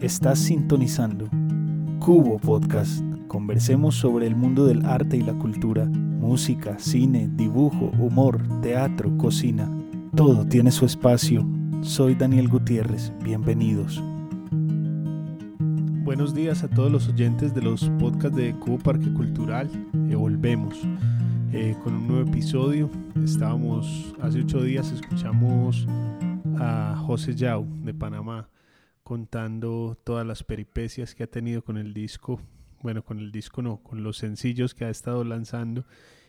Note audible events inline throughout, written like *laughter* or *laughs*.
Estás sintonizando Cubo Podcast. Conversemos sobre el mundo del arte y la cultura, música, cine, dibujo, humor, teatro, cocina. Todo tiene su espacio. Soy Daniel Gutiérrez. Bienvenidos. Buenos días a todos los oyentes de los podcasts de Cubo Parque Cultural. Eh, volvemos eh, con un nuevo episodio. Estábamos hace ocho días, escuchamos a José Yao de Panamá contando todas las peripecias que ha tenido con el disco, bueno, con el disco no, con los sencillos que ha estado lanzando.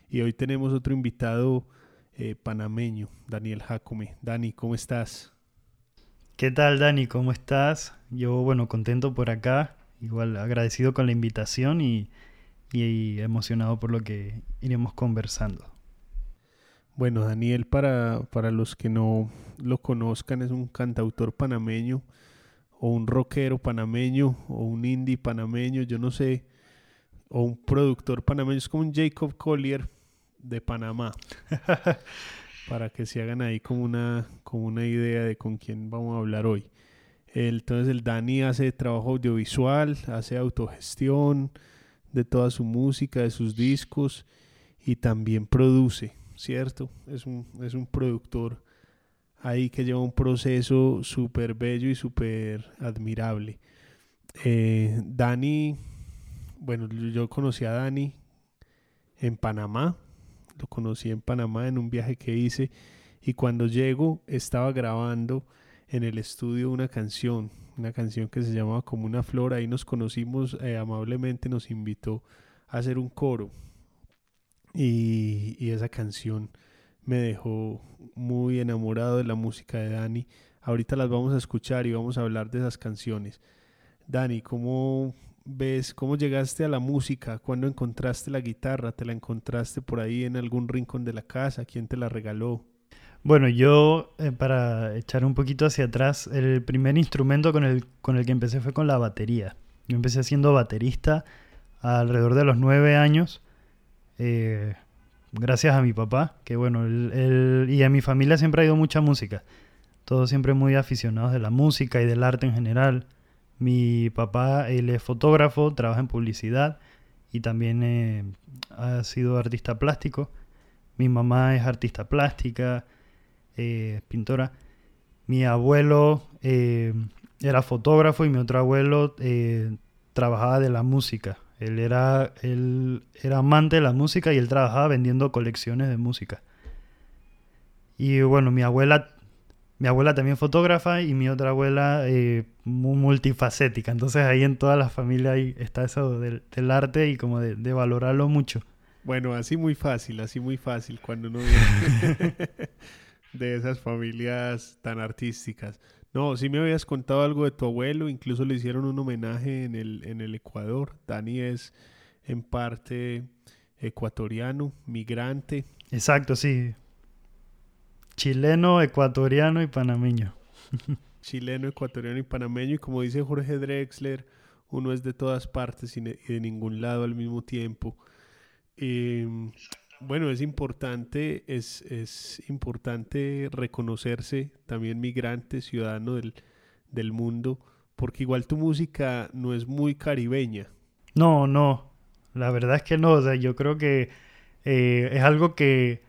Y hoy tenemos otro invitado eh, panameño, Daniel Jacome. Dani, ¿cómo estás? ¿Qué tal, Dani? ¿Cómo estás? Yo, bueno, contento por acá, igual agradecido con la invitación y, y emocionado por lo que iremos conversando. Bueno, Daniel, para, para los que no lo conozcan, es un cantautor panameño o un rockero panameño o un indie panameño, yo no sé, o un productor panameño, es como un Jacob Collier de Panamá. *laughs* para que se hagan ahí como una, como una idea de con quién vamos a hablar hoy. Entonces el Dani hace trabajo audiovisual, hace autogestión de toda su música, de sus discos y también produce, ¿cierto? Es un, es un productor ahí que lleva un proceso súper bello y súper admirable. Eh, Dani, bueno, yo conocí a Dani en Panamá, lo conocí en Panamá en un viaje que hice y cuando llego estaba grabando en el estudio una canción, una canción que se llamaba Como una flor, ahí nos conocimos, eh, amablemente nos invitó a hacer un coro y, y esa canción me dejó muy enamorado de la música de Dani. Ahorita las vamos a escuchar y vamos a hablar de esas canciones. Dani, ¿cómo ves, cómo llegaste a la música? ¿Cuándo encontraste la guitarra? ¿Te la encontraste por ahí en algún rincón de la casa? ¿Quién te la regaló? Bueno, yo, eh, para echar un poquito hacia atrás, el primer instrumento con el, con el que empecé fue con la batería. Yo empecé siendo baterista alrededor de los nueve años. Eh, gracias a mi papá, que bueno, él, y a mi familia siempre ha ido mucha música. Todos siempre muy aficionados de la música y del arte en general. Mi papá, él es fotógrafo, trabaja en publicidad y también eh, ha sido artista plástico. Mi mamá es artista plástica, eh, pintora. Mi abuelo eh, era fotógrafo y mi otro abuelo trabajaba de la música. Él era, él era amante de la música y él trabajaba vendiendo colecciones de música. Y bueno, mi abuela, mi abuela también fotógrafa y mi otra abuela eh, muy multifacética. Entonces ahí en toda la familia está eso del, arte y como de, valorarlo mucho. Bueno, así muy fácil, así muy fácil cuando uno *laughs* de esas familias tan artísticas. No, sí me habías contado algo de tu abuelo, incluso le hicieron un homenaje en el, en el Ecuador. Dani es en parte ecuatoriano, migrante. Exacto, sí. Chileno, ecuatoriano y panameño. *laughs* Chileno, ecuatoriano y panameño. Y como dice Jorge Drexler, uno es de todas partes y de ningún lado al mismo tiempo. Eh, bueno, es importante, es, es importante reconocerse también migrante, ciudadano del, del mundo, porque igual tu música no es muy caribeña. No, no, la verdad es que no, o sea, yo creo que eh, es algo que,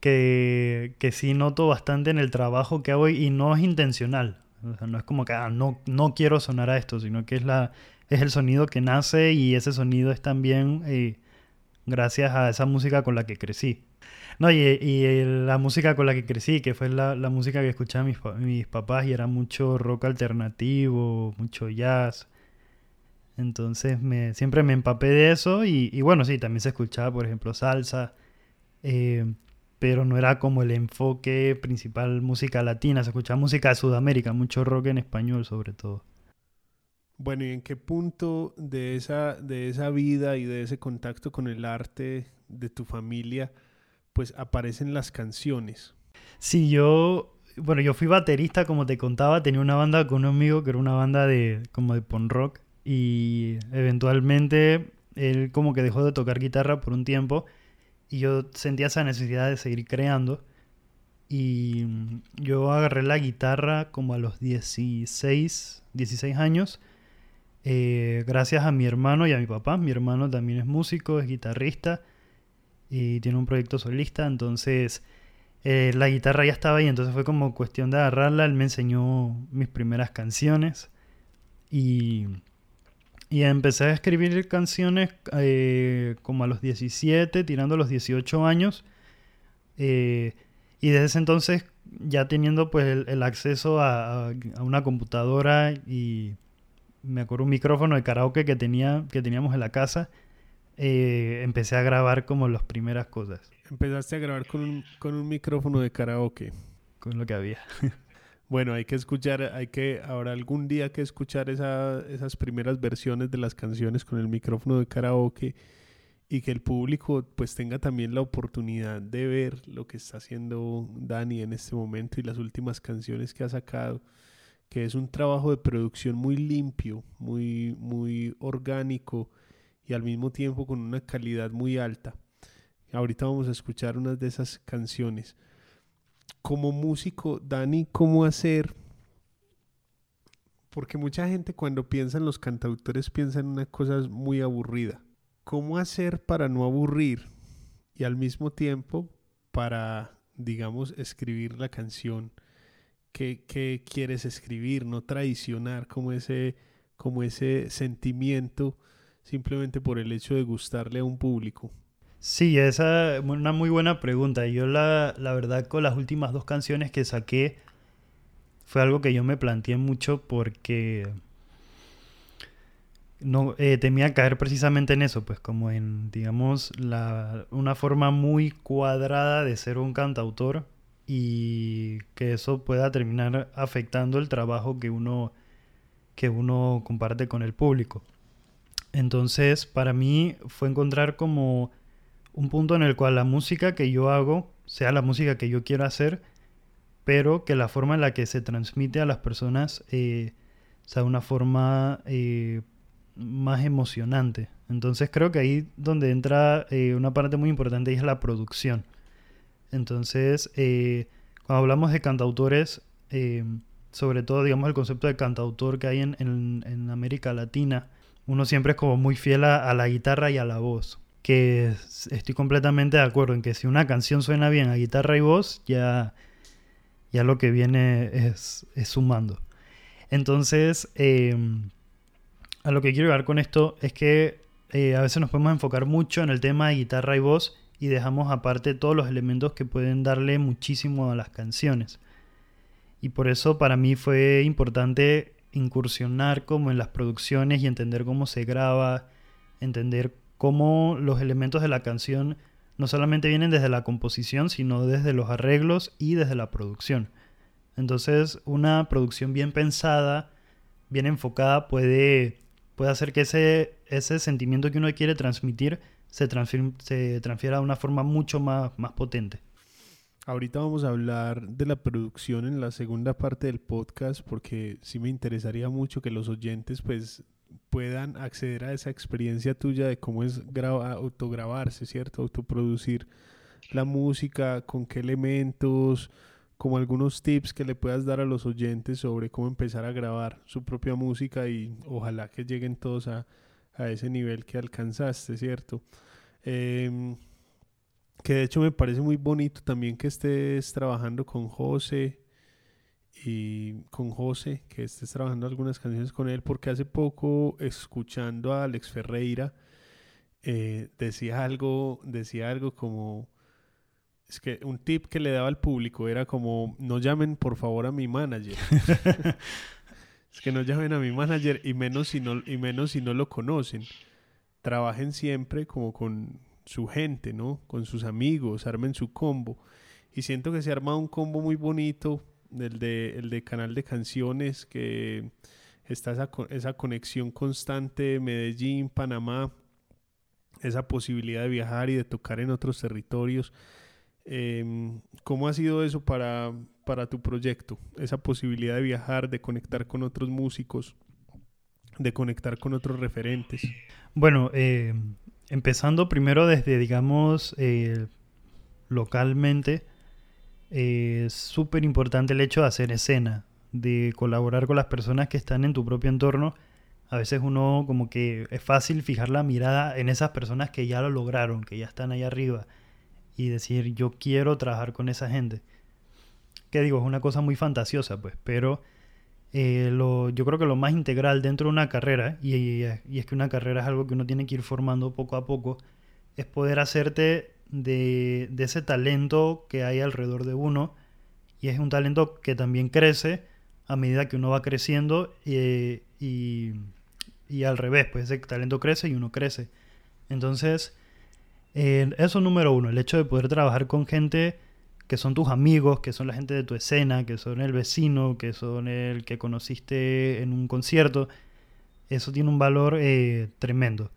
que, que, sí noto bastante en el trabajo que hago y no es intencional, o sea, no es como que ah, no, no quiero sonar a esto, sino que es, la, es el sonido que nace y ese sonido es también... Eh, gracias a esa música con la que crecí. No, y, la música con la que crecí, que fue la, música que escuchaban mis, mis, papás, y era mucho rock alternativo, mucho jazz. Entonces me, siempre me empapé de eso, y, bueno, sí, también se escuchaba, por ejemplo, salsa. Eh, pero no era como el enfoque principal música latina, se escuchaba música de Sudamérica, mucho rock en español sobre todo. Bueno, ¿y en qué punto de esa, de esa vida y de ese contacto con el arte de tu familia, pues aparecen las canciones? Sí, yo, bueno, yo fui baterista, como te contaba, tenía una banda con un amigo que era una banda de, como de punk rock, y eventualmente él como que dejó de tocar guitarra por un tiempo, y yo sentía esa necesidad de seguir creando. Y yo agarré la guitarra como a los 16, 16 años, eh, gracias a mi hermano y a mi papá. Mi hermano también es músico, es guitarrista y tiene un proyecto solista, entonces eh, la guitarra ya estaba ahí, entonces fue como cuestión de agarrarla. Él me enseñó mis primeras canciones y, y empecé a escribir canciones eh, como a los 17, tirando a los 18 años. y desde ese entonces, ya teniendo pues el, acceso a, a, una computadora y me acuerdo un micrófono de karaoke que, tenía, que teníamos en la casa, eh, empecé a grabar como las primeras cosas. Empezaste a grabar con un, con un micrófono de karaoke. Con lo que había. *laughs* bueno, hay que escuchar, hay que, ahora algún día que escuchar esa, esas primeras versiones de las canciones con el micrófono de karaoke y que el público pues tenga también la oportunidad de ver lo que está haciendo Dani en este momento y las últimas canciones que ha sacado que es un trabajo de producción muy limpio, muy, muy orgánico y al mismo tiempo con una calidad muy alta. Ahorita vamos a escuchar unas de esas canciones. Como músico, Dani, ¿cómo hacer? Porque mucha gente cuando piensa en los cantautores piensa en una cosa muy aburrida. ¿Cómo hacer para no aburrir y al mismo tiempo para, digamos, escribir la canción? Qué, quieres escribir, no traicionar como ese, como ese sentimiento simplemente por el hecho de gustarle a un público. Sí, esa es una muy buena pregunta. Yo la, la verdad con las últimas dos canciones que saqué fue algo que yo me planteé mucho porque no eh, temía caer precisamente en eso, pues como en, digamos, la, una forma muy cuadrada de ser un cantautor y que eso pueda terminar afectando el trabajo que uno, que uno comparte con el público. Entonces, para mí fue encontrar como un punto en el cual la música que yo hago sea la música que yo quiero hacer, pero que la forma en la que se transmite a las personas eh, sea una forma eh, más emocionante. Entonces creo que ahí donde entra eh, una parte muy importante y es la producción. Entonces, eh, cuando hablamos de cantautores, eh, sobre todo, digamos, el concepto de cantautor que hay en, América Latina, uno siempre es como muy fiel a, la guitarra y a la voz. Que estoy completamente de acuerdo en que si una canción suena bien a guitarra y voz, ya, ya lo que viene es, sumando. Entonces, em, a lo que quiero llegar con esto es que eh, a veces nos podemos enfocar mucho en el tema de guitarra y voz y dejamos aparte todos los elementos que pueden darle muchísimo a las canciones. Y por eso para mí fue importante incursionar como en las producciones y entender cómo se graba, entender cómo los elementos de la canción no solamente vienen desde la composición, sino desde los arreglos y desde la producción. Entonces, una producción bien pensada, bien enfocada, puede, puede hacer que ese, ese sentimiento que uno quiere transmitir se, se transfiera de una forma mucho más, más potente. Ahorita vamos a hablar de la producción en la segunda parte del podcast porque sí me interesaría mucho que los oyentes pues puedan acceder a esa experiencia tuya de cómo es autograbarse, ¿cierto? Autoproducir la música, con qué elementos, como algunos tips que le puedas dar a los oyentes sobre cómo empezar a grabar su propia música y ojalá que lleguen todos a, a ese nivel que alcanzaste, ¿cierto? Em, que de hecho me parece muy bonito también que estés trabajando con José y con José, que estés trabajando algunas canciones con él, porque hace poco escuchando a Alex Ferreira eh, decía algo, decía algo como es que un tip que le daba al público era como no llamen por favor a mi manager. *laughs* Es que no llamen a mi manager y menos si no, y menos si no lo conocen. Trabajen siempre como con, su gente, ¿no? Con sus amigos, armen su combo. Y siento que se ha armado un combo muy bonito, el de, el de canal de canciones, que está esa, esa conexión constante Medellín, Panamá, esa posibilidad de viajar y de tocar en otros territorios. Em, ¿Cómo ha sido eso para, para tu proyecto? Esa posibilidad de viajar, de conectar con otros músicos, de conectar con otros referentes. Bueno, eh, empezando primero desde, digamos, eh, localmente, eh, es súper importante el hecho de hacer escena, de colaborar con las personas que están en tu propio entorno. A veces uno como que es fácil fijar la mirada en esas personas que ya lo lograron, que ya están ahí arriba y decir yo quiero trabajar con esa gente. Que digo, es una cosa muy fantasiosa, pues, pero eh, lo, yo creo que lo más integral dentro de una carrera, y, y, es que una carrera es algo que uno tiene que ir formando poco a poco, es poder hacerte de, ese talento que hay alrededor de uno, y es un talento que también crece a medida que uno va creciendo y, y, y al revés, pues ese talento crece y uno crece. Entonces, eso número uno, el hecho de poder trabajar con gente que son tus amigos, que son la gente de tu escena, que son el vecino, que son el que conociste en un concierto, eso tiene un valor eh, tremendo.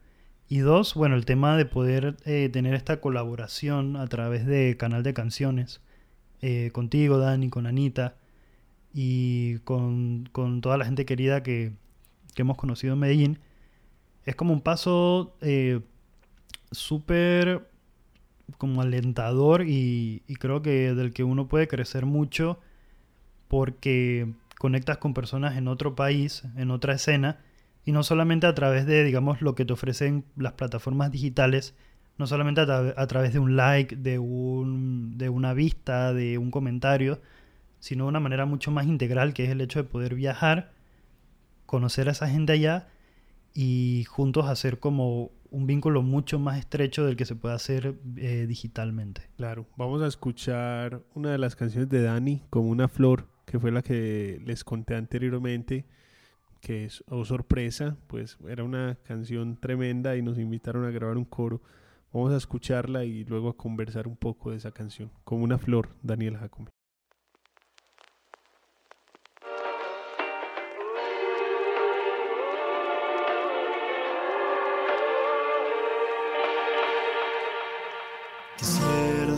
Y dos, bueno, el tema de poder eh, tener esta colaboración a través de canal de canciones, eh, contigo, Dani, con Anita, y con, toda la gente querida que, que, hemos conocido en Medellín, es como un paso súper como alentador y, creo que del que uno puede crecer mucho porque conectas con personas en otro país, en otra escena, y no solamente a través de, digamos, lo que te ofrecen las plataformas digitales, no solamente a, través de un like, de, un, de una vista, de un comentario, sino de una manera mucho más integral, que es el hecho de poder viajar, conocer a esa gente allá y juntos hacer como un vínculo mucho más estrecho del que se puede hacer eh, digitalmente. Claro, vamos a escuchar una de las canciones de Dani, como una flor, que fue la que les conté anteriormente, que es Oh Sorpresa, pues era una canción tremenda y nos invitaron a grabar un coro. Vamos a escucharla y luego a conversar un poco de esa canción, como una flor, Daniel Jacome.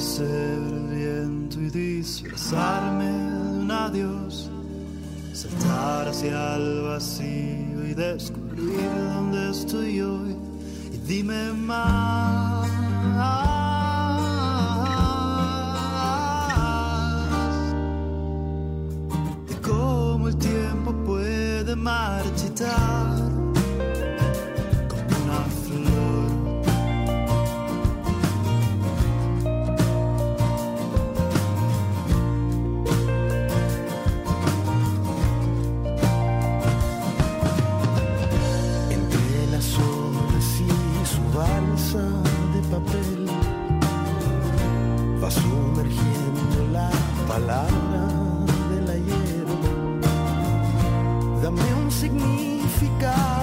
Ser viento y disfrazarme de un adiós, saltar hacia el vacío y descubrir dónde estoy hoy. Y dime más. De cómo el tiempo puede marchitar palabra del ayer. Dame un significado.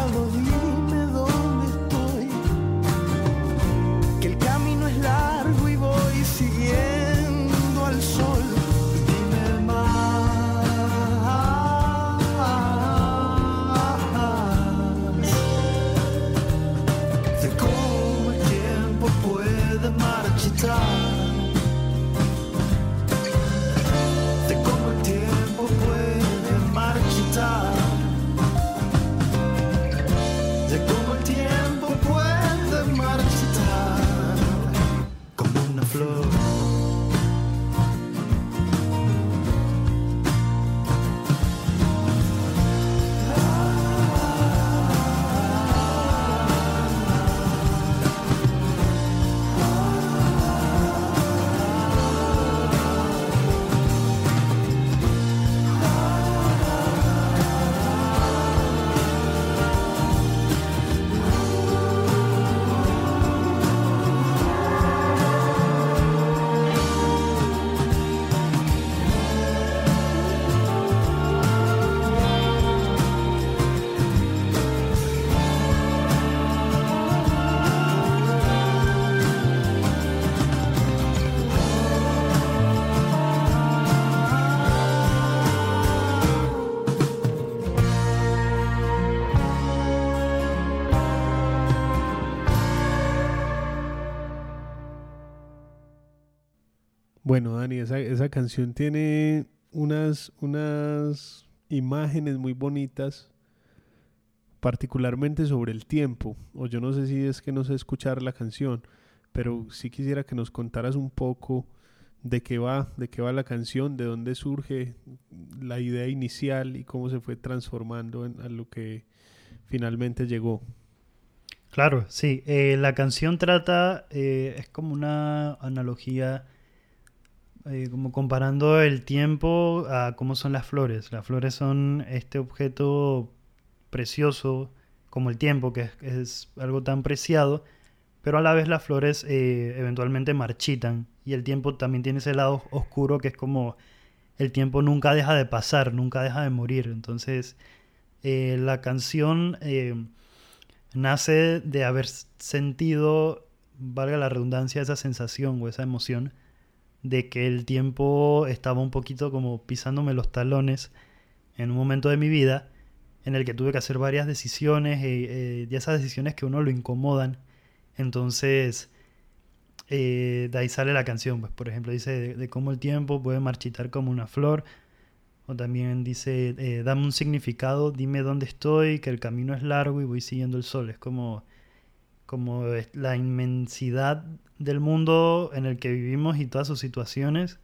Dani, esa, esa canción tiene unas, unas imágenes muy bonitas, particularmente sobre el tiempo. O yo no sé si es que no sé escuchar la canción, pero sí quisiera que nos contaras un poco de qué va, de qué va la canción, de dónde surge la idea inicial y cómo se fue transformando a lo que finalmente llegó. Claro, sí. eh, la canción trata, eh, es como una analogía, eh, como comparando el tiempo a cómo son las flores. Las flores son este objeto precioso como el tiempo, que es, algo tan preciado, pero a la vez las flores eh, eventualmente marchitan y el tiempo también tiene ese lado oscuro que es como el tiempo nunca deja de pasar, nunca deja de morir. Entonces, eh, la canción nace de haber sentido, valga la redundancia, esa sensación o esa emoción de que el tiempo estaba un poquito como pisándome los talones en un momento de mi vida en el que tuve que hacer varias decisiones eh, y esas decisiones que uno lo incomodan. Entonces, eh, de ahí sale la canción, pues, por ejemplo, dice de, de cómo el tiempo puede marchitar como una flor. O también dice, eh, dame un significado, dime dónde estoy, que el camino es largo y voy siguiendo el sol. Es como, como la inmensidad del mundo en el que vivimos y todas sus situaciones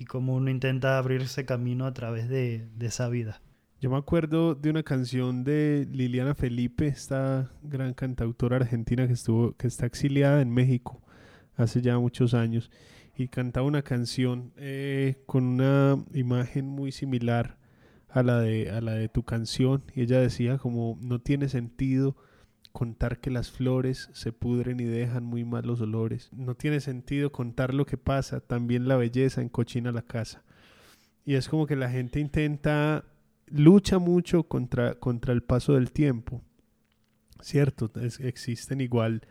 y cómo uno intenta abrirse camino a través de, de esa vida. Yo me acuerdo de una canción de Liliana Felipe, esta gran cantautora argentina que estuvo, que está exiliada en México hace ya muchos años y cantaba una canción eh, con una imagen muy similar a la de a la de tu canción y ella decía como no tiene sentido contar que las flores se pudren y dejan muy malos olores. No tiene sentido contar lo que pasa, también la belleza encochina la casa. Y es como que la gente intenta lucha mucho contra, contra el paso del tiempo. Cierto, es, existen igual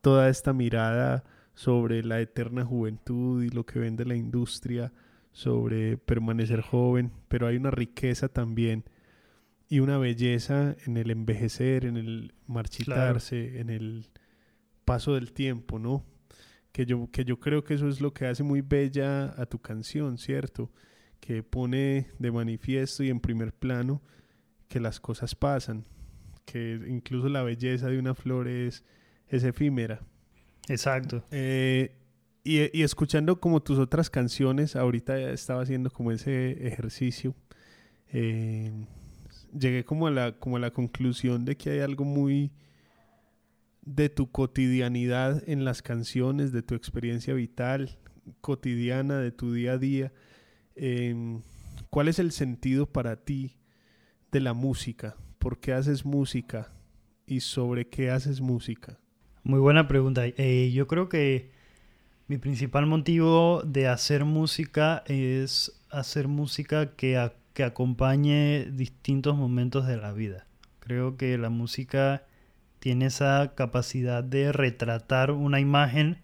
toda esta mirada sobre la eterna juventud y lo que vende la industria, sobre permanecer joven, pero hay una riqueza también y una belleza en el envejecer, en el marchitarse, claro. en el paso del tiempo, ¿no? Que yo, que yo creo que eso es lo que hace muy bella a tu canción, ¿cierto? que pone de manifiesto y en primer plano que las cosas pasan, que incluso la belleza de una flor es, es efímera. Exacto. Eh, y, y, escuchando como tus otras canciones, ahorita estaba haciendo como ese ejercicio, eh, llegué como a, la, como a la conclusión de que hay algo muy de tu cotidianidad en las canciones, de tu experiencia vital cotidiana, de tu día a día, eh, ¿cuál es el sentido para ti de la música? ¿Por qué haces música? ¿Y sobre qué haces música? Muy buena pregunta. Eh, yo creo que mi principal motivo de hacer música es hacer música que, que acompañe distintos momentos de la vida. Creo que la música tiene esa capacidad de retratar una imagen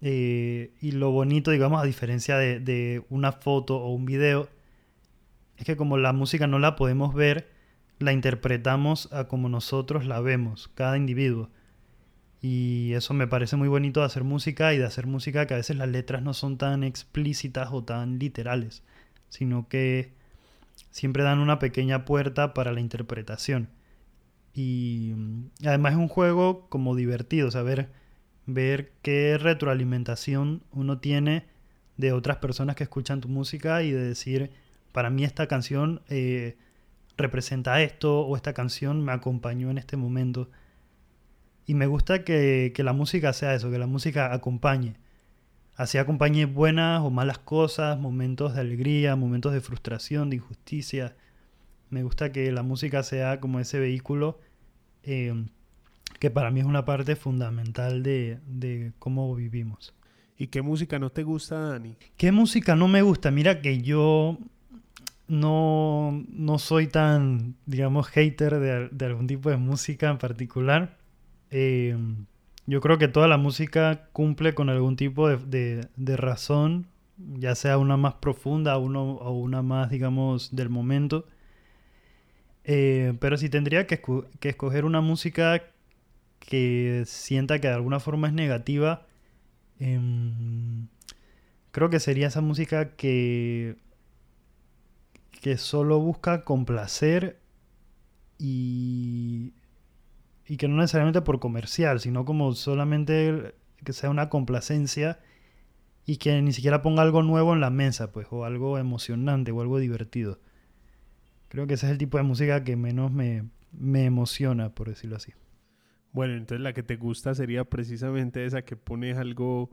eh, y lo bonito, digamos, a diferencia de, de, una foto o un video, es que como la música no la podemos ver, la interpretamos a como nosotros la vemos, cada individuo. Y eso me parece muy bonito de hacer música y de hacer música que a veces las letras no son tan explícitas o tan literales, sino que siempre dan una pequeña puerta para la interpretación. Y además es un juego como divertido, saber ver qué retroalimentación uno tiene de otras personas que escuchan tu música y de decir, para mí esta canción eh, representa esto o esta canción me acompañó en este momento. Y me gusta que, que la música sea eso, que la música acompañe. Así acompañe buenas o malas cosas, momentos de alegría, momentos de frustración, de injusticia. Me gusta que la música sea como ese vehículo eh, que para mí es una parte fundamental de, de, cómo vivimos. ¿Y qué música no te gusta, Dani? ¿Qué música no me gusta? Mira que yo no, no soy tan, digamos, hater de, de, algún tipo de música en particular. Eh, yo creo que toda la música cumple con algún tipo de, de, razón, ya sea una más profunda uno, o una más, digamos, del momento. Eh, pero si tendría que, esco que escoger una música que sienta que de alguna forma es negativa, eh, creo que sería esa música que, que solo busca complacer y, y que no necesariamente por comercial, sino como solamente que sea una complacencia y que ni siquiera ponga algo nuevo en la mesa, pues, o algo emocionante o algo divertido. Creo que ese es el tipo de música que menos me, me emociona, por decirlo así. Bueno, entonces la que te gusta sería precisamente esa que pones algo,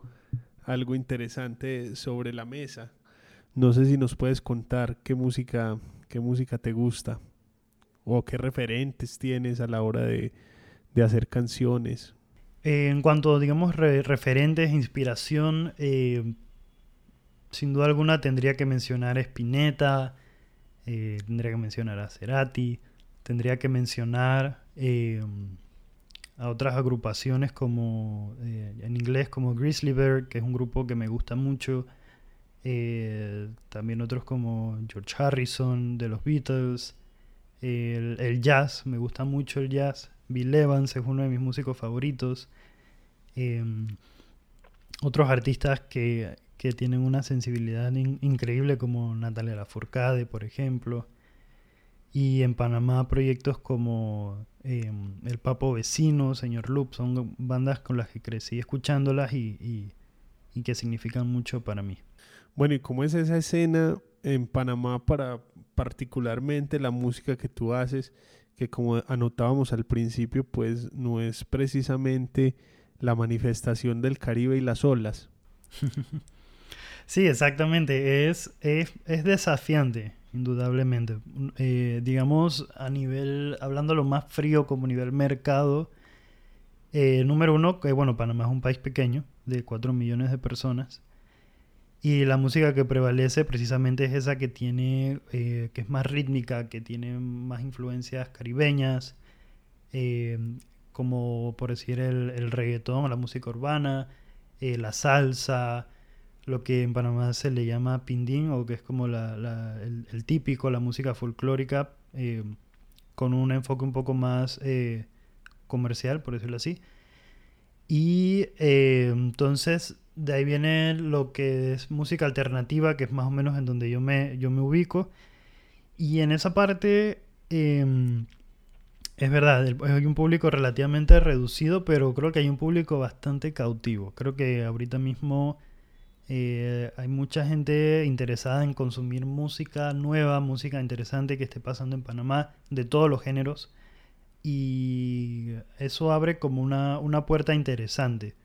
algo interesante sobre la mesa. No sé si nos puedes contar qué música, qué música te gusta o qué referentes tienes a la hora de, de hacer canciones. Eh, en cuanto, digamos, referentes, inspiración, eh, sin duda alguna tendría que mencionar a Spinetta, eh, tendría que mencionar a Cerati, tendría que mencionar a otras agrupaciones como en inglés como Grizzly Bear, que es un grupo que me gusta mucho. también otros como George Harrison de los Beatles. el, jazz, me gusta mucho el jazz. Bill Evans es uno de mis músicos favoritos. Em, otros artistas que, tienen una sensibilidad increíble como Natalia Lafourcade, por ejemplo. Y en Panamá proyectos como em, El Papo Vecino, Señor Loop, son bandas con las que crecí escuchándolas y, y que significan mucho para mí. Bueno, ¿y cómo es esa escena en Panamá para particularmente la música que tú haces? Que como anotábamos al principio, pues no es precisamente la manifestación del Caribe y las olas. *laughs* sí, exactamente, es, es, desafiante, indudablemente. Eh, digamos, a nivel, hablando lo más frío como nivel mercado, eh, número uno, que bueno, Panamá es un país pequeño, de 4 millones de personas. Y la música que prevalece precisamente es esa que tiene, eh, que es más rítmica, que tiene más influencias caribeñas, eh, como por decir el, el reggaetón, la música urbana, eh, la salsa, lo que en Panamá se le llama pindín, o que es como la, el, típico, la música folclórica, con un enfoque un poco más comercial, por decirlo así. Y entonces de ahí viene lo que es música alternativa, que es más o menos en donde yo me, yo me ubico. Y en esa parte, em, es verdad, hay un público relativamente reducido, pero creo que hay un público bastante cautivo. Creo que ahorita mismo eh, hay mucha gente interesada en consumir música nueva, música interesante que esté pasando en Panamá, de todos los géneros. Y eso abre como una, una puerta interesante.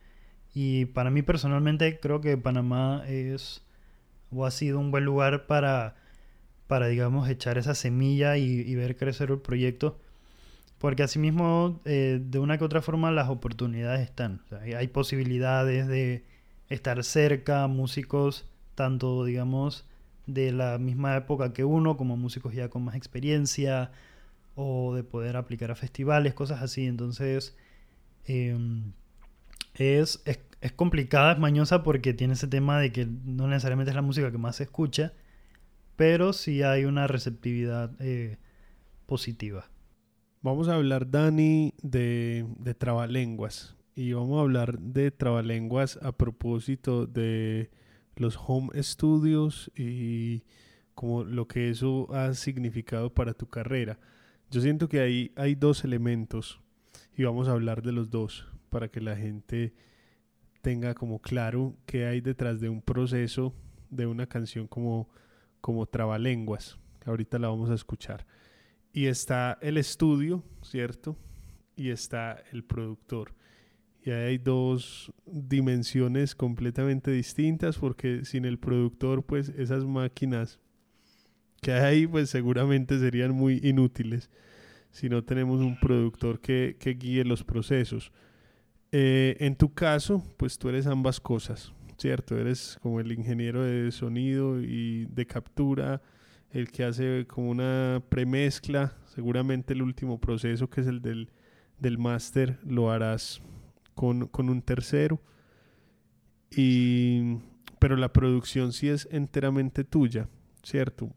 Y para mí personalmente creo que Panamá es o ha sido un buen lugar para, para digamos, echar esa semilla y, ver crecer el proyecto. Porque asimismo, eh, de una que otra forma, las oportunidades están. hay posibilidades de estar cerca, músicos, tanto, digamos, de la misma época que uno, como músicos ya con más experiencia, o de poder aplicar a festivales, cosas así. Entonces, em, es, es, complicada, es mañosa porque tiene ese tema de que no necesariamente es la música que más se escucha, pero sí hay una receptividad eh, positiva. Vamos a hablar, Dani, de, de trabalenguas. Y vamos a hablar de trabalenguas a propósito de los home studios y como lo que eso ha significado para tu carrera. Yo siento que ahí hay dos elementos y vamos a hablar de los dos para que la gente tenga como claro qué hay detrás de un proceso de una canción como, como Trabalenguas. Ahorita la vamos a escuchar. Y está el estudio, ¿cierto? Y está el productor. Y hay dos dimensiones completamente distintas porque sin el productor, pues esas máquinas que hay, pues seguramente serían muy inútiles si no tenemos un productor que guíe los procesos. Eh, en tu caso, pues tú eres ambas cosas, ¿cierto? Eres como el ingeniero de sonido y de captura, el que hace como una premezcla, seguramente el último proceso que es el del, del máster lo harás con, con un tercero. Y, pero la producción sí es enteramente tuya, ¿cierto?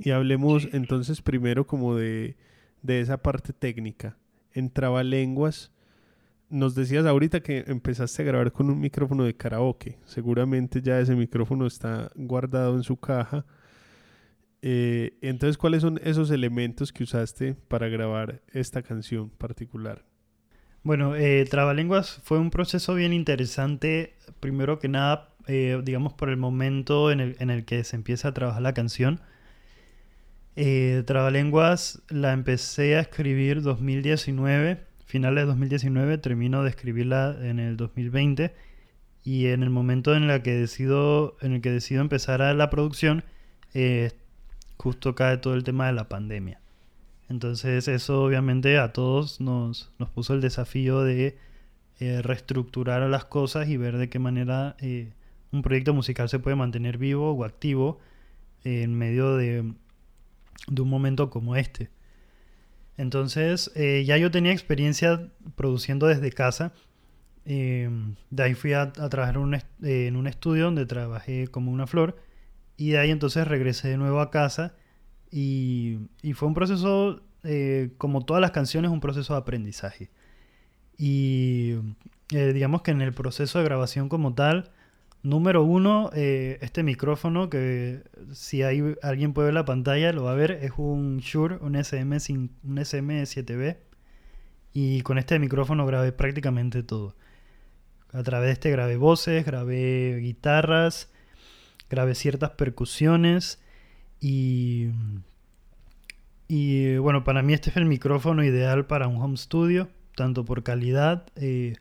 Y hablemos entonces primero como de, de esa parte técnica. En trabalenguas, nos decías ahorita que empezaste a grabar con un micrófono de karaoke. Seguramente ya ese micrófono está guardado en su caja. Eh, entonces, ¿cuáles son esos elementos que usaste para grabar esta canción particular? Bueno, eh, Trabalenguas fue un proceso bien interesante. Primero que nada, eh, digamos, por el momento en el, en el, que se empieza a trabajar la canción. Eh, Trabalenguas la empecé a escribir 2019, finales de 2019, termino de escribirla en el 2020 y en el momento en, la que decido, en el que decido empezar a la producción, eh, justo cae todo el tema de la pandemia. Entonces eso obviamente a todos nos, nos puso el desafío de eh, reestructurar las cosas y ver de qué manera eh, un proyecto musical se puede mantener vivo o activo en medio de, de un momento como este. Entonces eh, ya yo tenía experiencia produciendo desde casa. de ahí fui a, a trabajar en un estudio donde trabajé como una flor. Y de ahí entonces regresé de nuevo a casa y, y fue un proceso, eh, como todas las canciones, un proceso de aprendizaje. Y eh, digamos que en el proceso de grabación como tal, número uno, eh, este micrófono que si hay, alguien puede ver la pantalla lo va a ver, es un Shure, un, SM, un SM7B. Y con este micrófono grabé prácticamente todo. A través de este grabé voces, grabé guitarras, grabé ciertas percusiones y, y bueno, para mí este es el micrófono ideal para un home studio, tanto por calidad eh,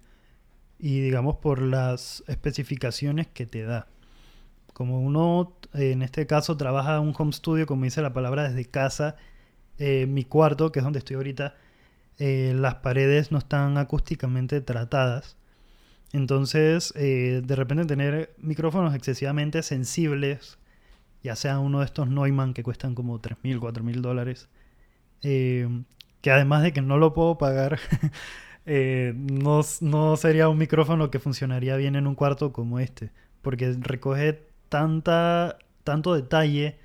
y digamos por las especificaciones que te da. Como uno en este caso trabaja un home studio, como dice la palabra, desde casa, eh, mi cuarto, que es donde estoy ahorita, eh, las paredes no están acústicamente tratadas. Entonces, eh, de repente tener micrófonos excesivamente sensibles, ya sea uno de estos Neumann que cuestan como 3.000, 4.000 dólares, eh, que además de que no lo puedo pagar, *laughs* eh, no, no, sería un micrófono que funcionaría bien en un cuarto como este, porque recoge tanta, tanto detalle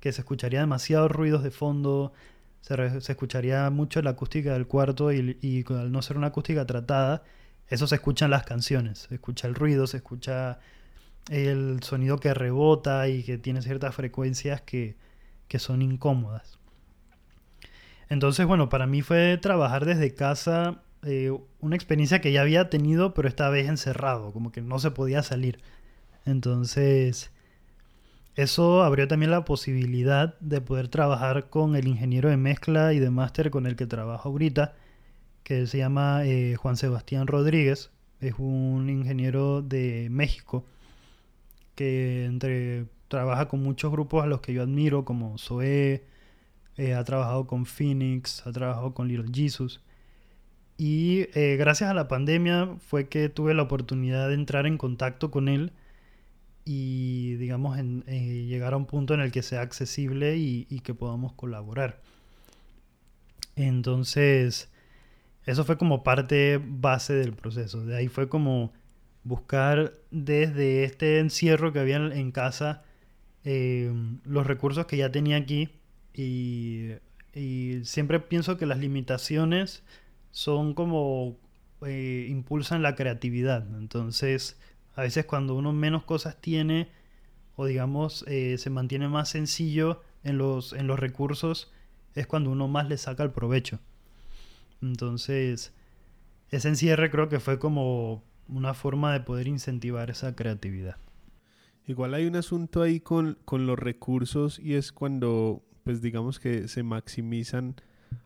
que se escucharía demasiados ruidos de fondo, se, escucharía mucho la acústica del cuarto y, y al no ser una acústica tratada, eso se escucha en las canciones, se escucha el ruido, se escucha el sonido que rebota y que tiene ciertas frecuencias que, que son incómodas. Entonces, bueno, para mí fue trabajar desde casa eh, una experiencia que ya había tenido, pero esta vez encerrado, como que no se podía salir. Entonces, eso abrió también la posibilidad de poder trabajar con el ingeniero de mezcla y de máster con el que trabajo ahorita, que se llama eh, Juan Sebastián Rodríguez. Es un ingeniero de México que entre, trabaja con muchos grupos a los que yo admiro, como Zoé, eh, ha trabajado con Phoenix, ha trabajado con Little Jesus. Y eh, gracias a la pandemia fue que tuve la oportunidad de entrar en contacto con él y, digamos, en, eh, llegar a un punto en el que sea accesible y, que podamos colaborar. Entonces, eso fue como parte base del proceso. De ahí fue como buscar desde este encierro que había en casa eh, los recursos que ya tenía aquí y, siempre pienso que las limitaciones son como eh, impulsan la creatividad. Entonces, a veces cuando uno menos cosas tiene o digamos eh, se mantiene más sencillo en los, en los recursos, es cuando uno más le saca el provecho. Entonces, ese encierre creo que fue como una forma de poder incentivar esa creatividad. Igual hay un asunto ahí con, con los recursos y es cuando, pues digamos que se maximizan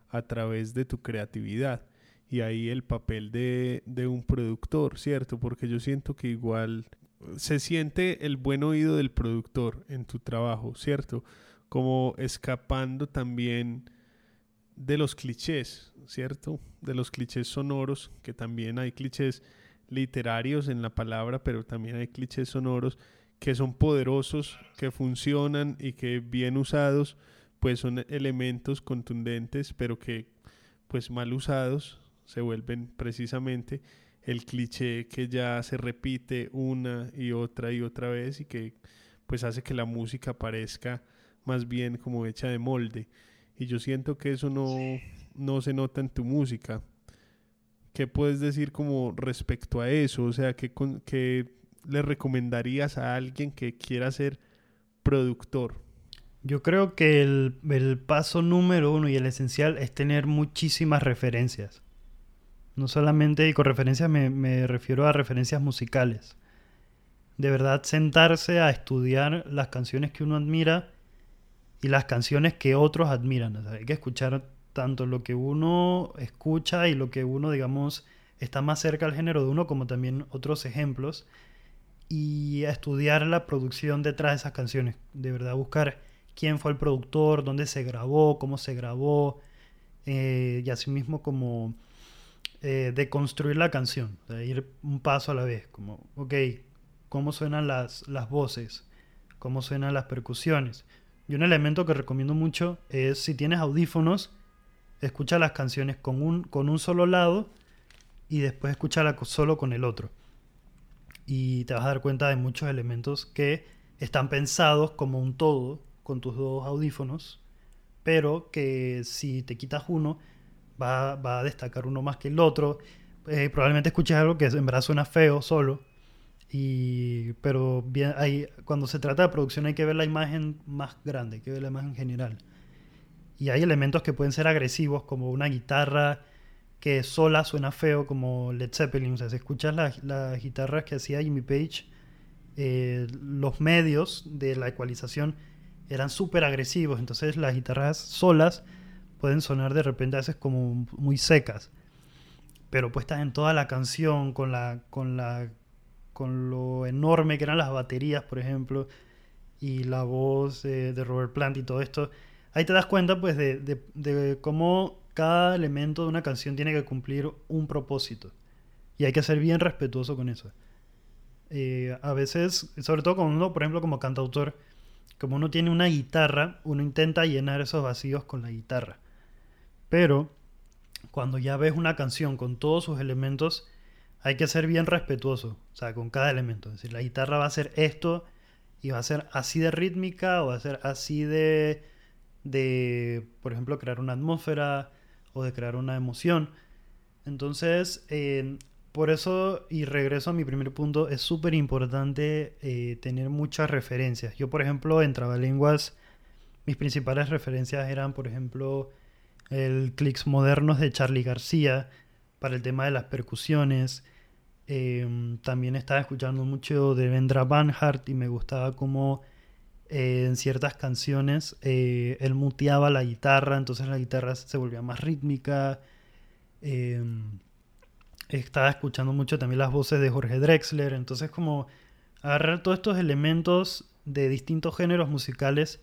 a través de tu creatividad y ahí el papel de, de, un productor, ¿cierto? Porque yo siento que igual se siente el buen oído del productor en tu trabajo, ¿cierto? Como escapando también de los clichés, ¿cierto? De los clichés sonoros, que también hay clichés literarios en la palabra, pero también hay clichés sonoros que son poderosos, que funcionan y que bien usados, pues son elementos contundentes, pero que pues mal usados se vuelven precisamente el cliché que ya se repite una y otra y otra vez y que pues hace que la música parezca más bien como hecha de molde. Y yo siento que eso no, no se nota en tu música. ¿qué puedes decir como respecto a eso? O sea, ¿qué, con- qué le recomendarías a alguien que quiera ser productor? Yo creo que el, el paso número uno y el esencial es tener muchísimas referencias. No solamente, y con referencias me, me refiero a referencias musicales. De verdad, sentarse a estudiar las canciones que uno admira y las canciones que otros admiran. O sea, hay que escuchar tanto lo que uno escucha y lo que uno, digamos, está más cerca al género de uno, como también otros ejemplos. Y a estudiar la producción detrás de esas canciones. De verdad, buscar quién fue el productor, dónde se grabó, cómo se grabó, eh, y asimismo como eh, deconstruir la canción, sea, ir un paso a la vez, como, ok, cómo suenan las, las voces, cómo suenan las percusiones. Y un elemento que recomiendo mucho es si tienes audífonos, escucha las canciones con un, con un solo lado y después escúchala solo con el otro. Y te vas a dar cuenta de muchos elementos que están pensados como un todo con tus dos audífonos, pero que si te quitas uno, va, va a destacar uno más que el otro. Eh, probablemente escuches algo que en verdad suena feo solo. Y, pero bien, hay, cuando se trata de producción hay que ver la imagen más grande, hay que ver la imagen general. Y hay elementos que pueden ser agresivos, como una guitarra que sola suena feo, como Led Zeppelin. O si escuchas las, las guitarras que hacía Jimmy Page, eh, los medios de la ecualización eran súper agresivos. Entonces las guitarras solas pueden sonar de repente a veces como muy secas. Pero puestas en toda la canción, con la, con la, con lo enorme que eran las baterías, por ejemplo, y la voz de Robert Plant y todo esto, ahí te das cuenta pues de, de- de cómo cada elemento de una canción tiene que cumplir un propósito. Y hay que ser bien respetuoso con eso. Eh, a veces, sobre todo con uno, por ejemplo, como cantautor, como uno tiene una guitarra, uno intenta llenar esos vacíos con la guitarra. Pero cuando ya ves una canción con todos sus elementos, hay que ser bien respetuoso, o sea, con cada elemento. Es decir, la guitarra va a ser esto y va a ser así de rítmica o va a ser así de, de por ejemplo, crear una atmósfera o de crear una emoción. Entonces, eh, por eso, y regreso a mi primer punto, es súper importante eh, tener muchas referencias. Yo, por ejemplo, en Trabalenguas, mis principales referencias eran, por ejemplo, el Clicks Modernos de Charlie García para el tema de las percusiones. Eh, también estaba escuchando mucho de Vendra Banhart y me gustaba cómo eh, en ciertas canciones eh, él muteaba la guitarra, entonces la guitarra se volvía más rítmica. Eh, estaba escuchando mucho también las voces de Jorge Drexler, entonces como agarrar todos estos elementos de distintos géneros musicales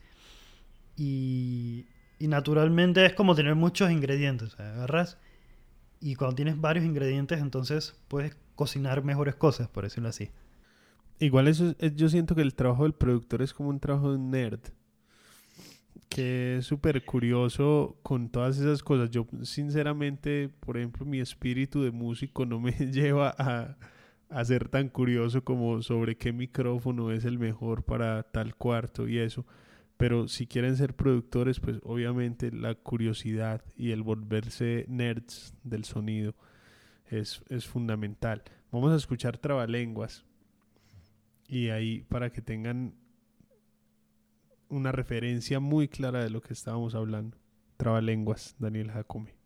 y, y naturalmente es como tener muchos ingredientes, agarras y cuando tienes varios ingredientes entonces puedes cocinar mejores cosas, por decirlo así. Igual eso es- yo siento que el trabajo del productor es como un trabajo de nerd. Que es súper curioso con todas esas cosas. Yo sinceramente, por ejemplo, mi espíritu de músico no me *laughs* lleva a, a ser tan curioso como sobre qué micrófono es el mejor para tal cuarto y eso. Pero si quieren ser productores, pues obviamente la curiosidad y el volverse nerds del sonido es, es fundamental. Vamos a escuchar trabalenguas. Y ahí para que tengan una referencia muy clara de lo que estábamos hablando. Trabalenguas, Daniel Jacome.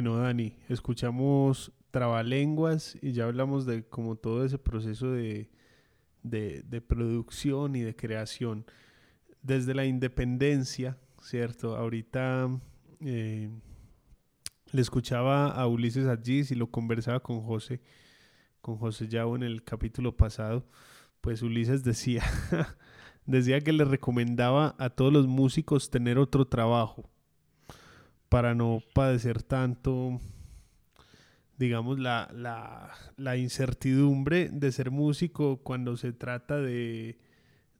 Bueno, Dani, escuchamos Trabalenguas y ya hablamos de como todo ese proceso de, de, producción y de creación. Desde la independencia, ¿cierto? Ahorita eh, le escuchaba a Ulises allí y lo conversaba con José, con José Yao en el capítulo pasado. Pues Ulises decía, *laughs* decía que le recomendaba a todos los músicos tener otro trabajo para no padecer tanto, digamos, la, la, la incertidumbre de ser músico cuando se trata de,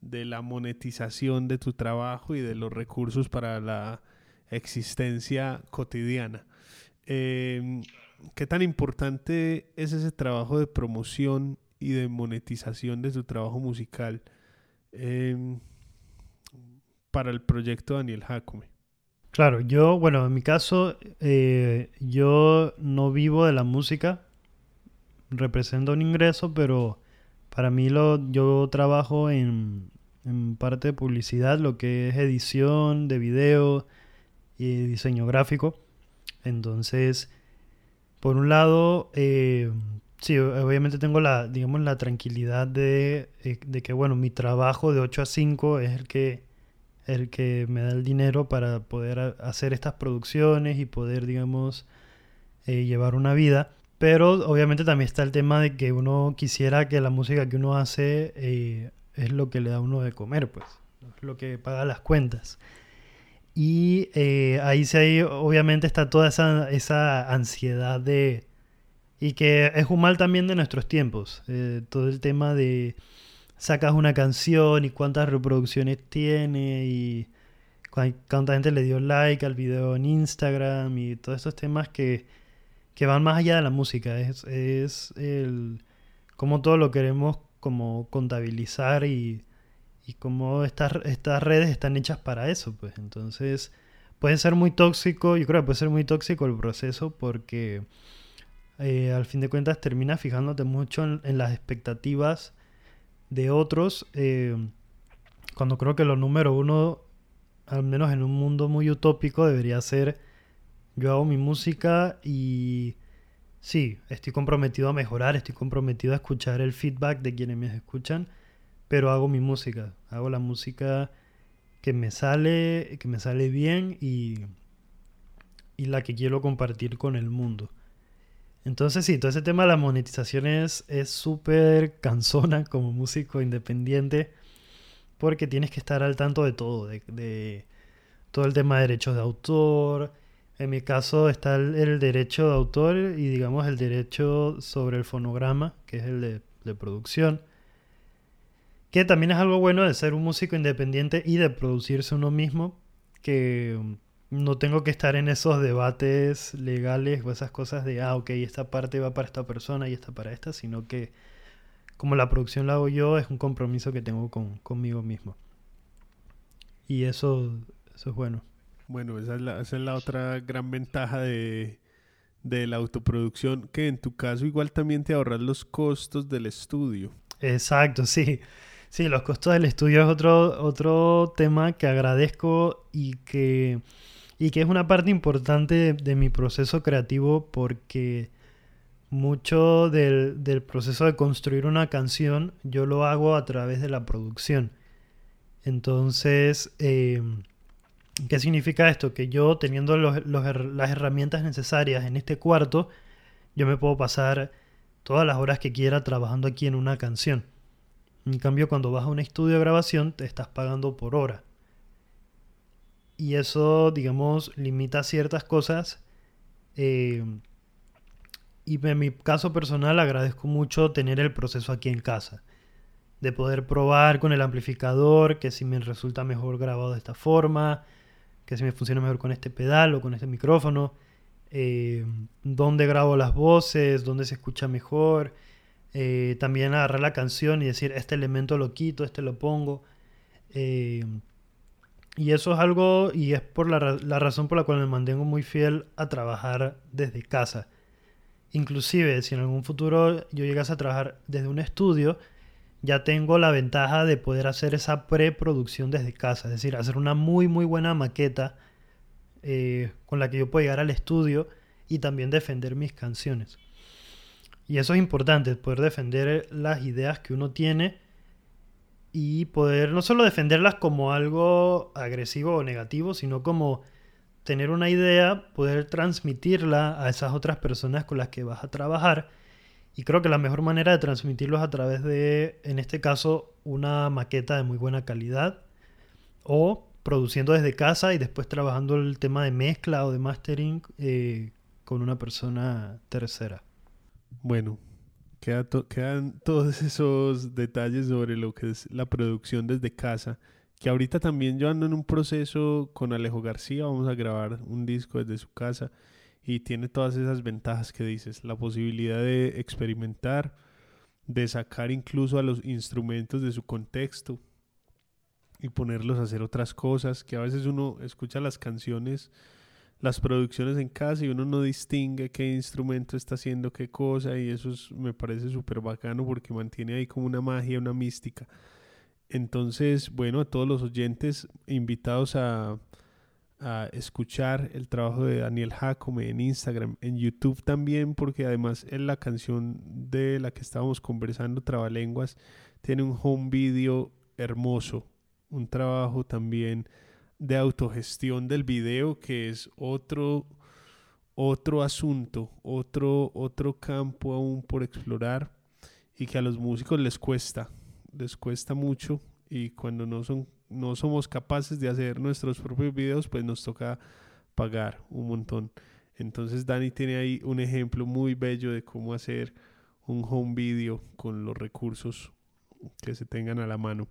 de la monetización de tu trabajo y de los recursos para la existencia cotidiana. Eh, ¿Qué tan importante es ese trabajo de promoción y de monetización de tu trabajo musical eh, para el proyecto Daniel Jacome? Claro, yo, bueno, en mi caso, eh, yo no vivo de la música, represento un ingreso, pero para mí lo, yo trabajo en, en parte de publicidad, lo que es edición de video y diseño gráfico. Entonces, por un lado, eh, sí, obviamente tengo la, digamos, la tranquilidad de, eh, de que, bueno, mi trabajo de 8 a 5 es el que el que me da el dinero para poder hacer estas producciones y poder, digamos, eh, llevar una vida. Pero obviamente también está el tema de que uno quisiera que la música que uno hace eh, es lo que le da a uno de comer, pues, es lo que paga las cuentas. Y eh, ahí sí, ahí obviamente está toda esa, esa ansiedad de... Y que es un mal también de nuestros tiempos. todo el tema de sacas una canción y cuántas reproducciones tiene y cuánta gente le dio like al video en Instagram y todos estos temas que, que van más allá de la música. Es, es el cómo todo lo queremos como contabilizar y, y cómo estas, estas redes están hechas para eso, pues. Entonces puede ser muy tóxico, yo creo que puede ser muy tóxico el proceso porque eh, al fin de cuentas terminas fijándote mucho en, en las expectativas de otros, eh, cuando creo que lo número uno, al menos en un mundo muy utópico, debería ser yo hago mi música y sí, estoy comprometido a mejorar, estoy comprometido a escuchar el feedback de quienes me escuchan, pero hago mi música, hago la música que me sale, que me sale bien y, y la que quiero compartir con el mundo. Entonces sí, todo ese tema de la monetización es es súper cansona como músico independiente porque tienes que estar al tanto de todo, de, todo el tema de derechos de autor. En mi caso está el, derecho de autor y digamos el derecho sobre el fonograma, que es el de, de producción. Que también es algo bueno de ser un músico independiente y de producirse uno mismo, que no tengo que estar en esos debates legales o esas cosas de, ah, ok, esta parte va para esta persona y esta para esta, sino que como la producción la hago yo, es un compromiso que tengo con, conmigo mismo. Y eso, eso es bueno. Bueno, esa es la, esa es la otra gran ventaja de, de la autoproducción, que en tu caso igual también te ahorras los costos del estudio. Exacto, sí. Sí, los costos del estudio es otro, otro tema que agradezco y que, y que es una parte importante de, mi proceso creativo porque mucho del, del, proceso de construir una canción yo lo hago a través de la producción. Entonces, eh, ¿qué significa esto? Que yo teniendo los, las herramientas necesarias en este cuarto, yo me puedo pasar todas las horas que quiera trabajando aquí en una canción. En cambio, cuando vas a un estudio de grabación, te estás pagando por hora. Y eso, digamos, limita ciertas cosas. Eh, y en mi caso personal agradezco mucho tener el proceso aquí en casa. De poder probar con el amplificador, que si me resulta mejor grabado de esta forma, que si me funciona mejor con este pedal o con este micrófono, eh, dónde grabo las voces, dónde se escucha mejor. Eh, también agarrar la canción y decir, este elemento lo quito, este lo pongo. Eh, y eso es algo, y es por la, la razón por la cual me mantengo muy fiel a trabajar desde casa Inclusive, si en algún futuro yo llegase a trabajar desde un estudio, ya tengo la ventaja de poder hacer esa preproducción desde casa, es decir, hacer una muy muy buena maqueta eh, con la que yo puedo llegar al estudio y también defender mis canciones. Y eso es importante, poder defender las ideas que uno tiene y poder no solo defenderlas como algo agresivo o negativo, sino como tener una idea, poder transmitirla a esas otras personas con las que vas a trabajar. Y creo que la mejor manera de transmitirlo es a través de, en este caso, una maqueta de muy buena calidad o produciendo desde casa y después trabajando el tema de mezcla o de mastering eh, con una persona tercera. Bueno, queda quedan todos *laughs* esos detalles sobre lo que es la producción desde casa que ahorita también yo ando en un proceso con Alejo García, vamos a grabar un disco desde su casa y tiene todas esas ventajas que dices, la posibilidad de experimentar, de sacar incluso a los instrumentos de su contexto y ponerlos a hacer otras cosas, que a veces uno escucha las canciones, las producciones en casa y uno no distingue qué instrumento está haciendo qué cosa y eso me parece súper bacano porque mantiene ahí como una magia, una mística. Entonces, bueno, a todos los oyentes invitados a, a escuchar el trabajo de Daniel Jacome en Instagram, en YouTube también, porque además en la canción de la que estábamos conversando, Trabalenguas, tiene un home video hermoso, un trabajo también de autogestión del video, que es otro, otro asunto, otro, otro campo aún por explorar y que a los músicos les cuesta les cuesta mucho y cuando no, son, no somos capaces de hacer nuestros propios videos, pues nos toca pagar un montón. Entonces Dani tiene ahí un ejemplo muy bello de cómo hacer un home video con los recursos que se tengan a la mano.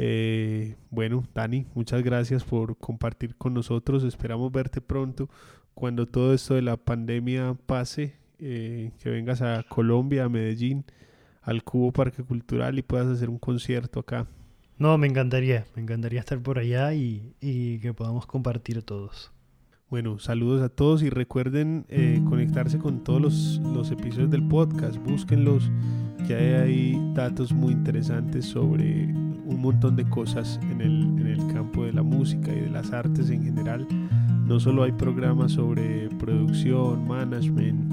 Eh, bueno, Dani, muchas gracias por compartir con nosotros. Esperamos verte pronto cuando todo esto de la pandemia pase, eh, que vengas a Colombia, a Medellín al Cubo Parque Cultural y puedas hacer un concierto acá. No, me encantaría, me encantaría estar por allá y, y que podamos compartir todos. Bueno, saludos a todos y recuerden eh, conectarse con todos los, los, episodios del podcast, búsquenlos, que hay ahí datos muy interesantes sobre un montón de cosas en el, en el campo de la música y de las artes en general. No solo hay programas sobre producción, management,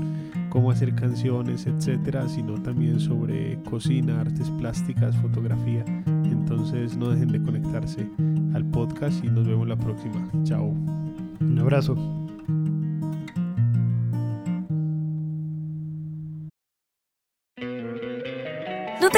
cómo hacer canciones, etcétera, sino también sobre cocina, artes plásticas, fotografía. Entonces no dejen de conectarse al podcast y nos vemos la próxima. Chao. Un abrazo.